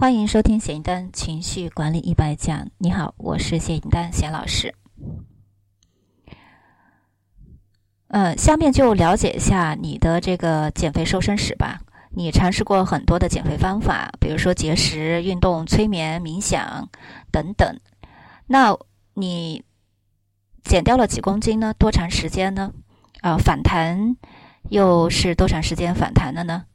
欢迎收听谢影丹情绪管理一百讲。你好，我是谢影丹谢老师。呃，下面就了解一下你的这个减肥瘦身史吧。你尝试过很多的减肥方法，比如说节食、运动、催眠、冥想等等。那你减掉了几公斤呢？多长时间呢？啊，反弹又是多长时间反弹的呢？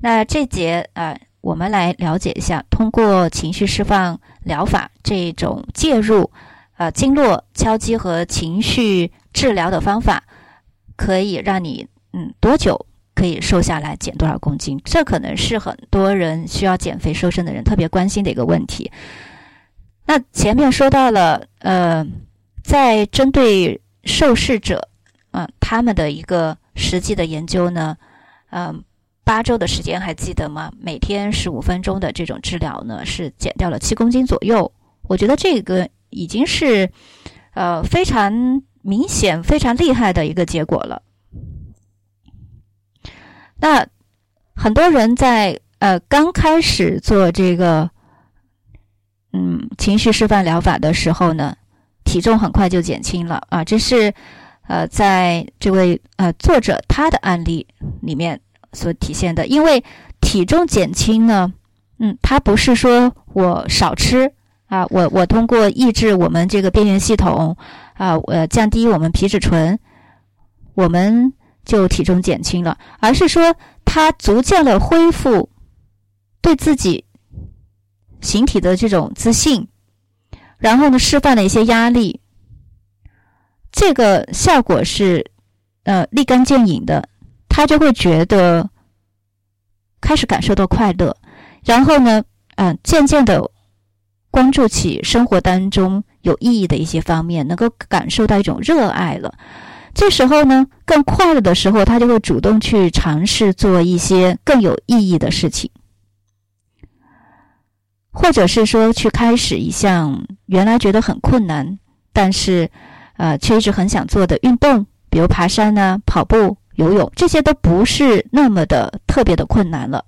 那这节啊。我们来了解一下，通过情绪释放疗法这种介入，呃，经络敲击和情绪治疗的方法，可以让你嗯多久可以瘦下来，减多少公斤？这可能是很多人需要减肥瘦身的人特别关心的一个问题。那前面说到了，呃，在针对受试者，嗯，他们的一个实际的研究呢，嗯。八周的时间还记得吗？每天十五分钟的这种治疗呢，是减掉了七公斤左右。我觉得这个已经是，呃，非常明显、非常厉害的一个结果了。那很多人在呃刚开始做这个，嗯，情绪释放疗法的时候呢，体重很快就减轻了啊。这是呃，在这位呃作者他的案例里面。所体现的，因为体重减轻呢，嗯，它不是说我少吃啊，我我通过抑制我们这个边缘系统啊，呃，降低我们皮质醇，我们就体重减轻了，而是说它逐渐的恢复对自己形体的这种自信，然后呢，释放了一些压力，这个效果是呃立竿见影的。他就会觉得开始感受到快乐，然后呢，嗯，渐渐的关注起生活当中有意义的一些方面，能够感受到一种热爱了。这时候呢，更快乐的时候，他就会主动去尝试做一些更有意义的事情，或者是说去开始一项原来觉得很困难，但是呃却一直很想做的运动，比如爬山呢，跑步。游泳这些都不是那么的特别的困难了，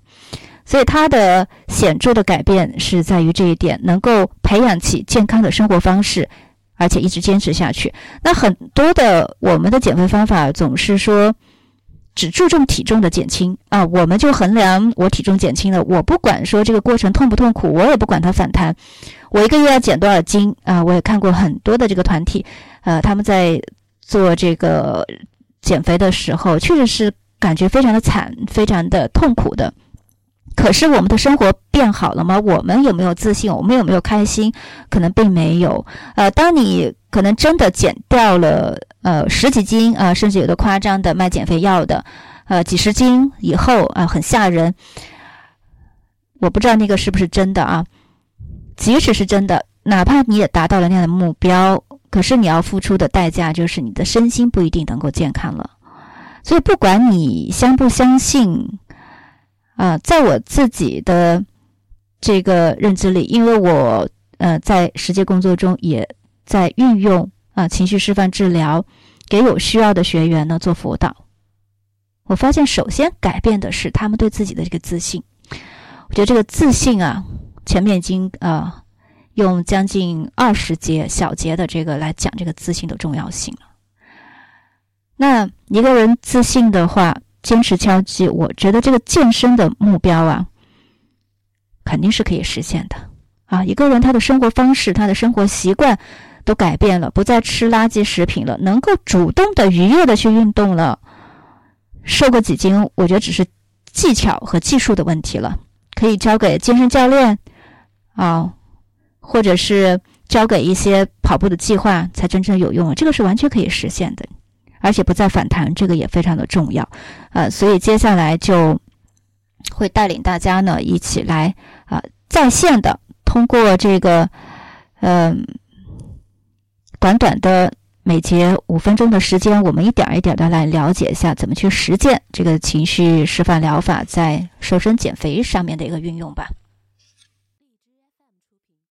所以它的显著的改变是在于这一点，能够培养起健康的生活方式，而且一直坚持下去。那很多的我们的减肥方法总是说只注重体重的减轻啊，我们就衡量我体重减轻了，我不管说这个过程痛不痛苦，我也不管它反弹，我一个月要减多少斤啊？我也看过很多的这个团体，呃，他们在做这个。减肥的时候，确实是感觉非常的惨，非常的痛苦的。可是我们的生活变好了吗？我们有没有自信？我们有没有开心？可能并没有。呃，当你可能真的减掉了呃十几斤啊，甚至有的夸张的卖减肥药的，呃几十斤以后啊，很吓人。我不知道那个是不是真的啊？即使是真的，哪怕你也达到了那样的目标。可是你要付出的代价就是你的身心不一定能够健康了，所以不管你相不相信，啊，在我自己的这个认知里，因为我呃在实际工作中也在运用啊情绪释放治疗，给有需要的学员呢做辅导，我发现首先改变的是他们对自己的这个自信，我觉得这个自信啊，前面已经啊。用将近二十节小节的这个来讲这个自信的重要性了。那一个人自信的话，坚持敲击，我觉得这个健身的目标啊，肯定是可以实现的啊。一个人他的生活方式、他的生活习惯都改变了，不再吃垃圾食品了，能够主动的、愉悦的去运动了，瘦个几斤，我觉得只是技巧和技术的问题了，可以交给健身教练啊。或者是交给一些跑步的计划才真正有用，这个是完全可以实现的，而且不再反弹，这个也非常的重要。呃，所以接下来就会带领大家呢一起来啊在线的通过这个嗯短短的每节五分钟的时间，我们一点一点的来了解一下怎么去实践这个情绪释放疗法在瘦身减肥上面的一个运用吧。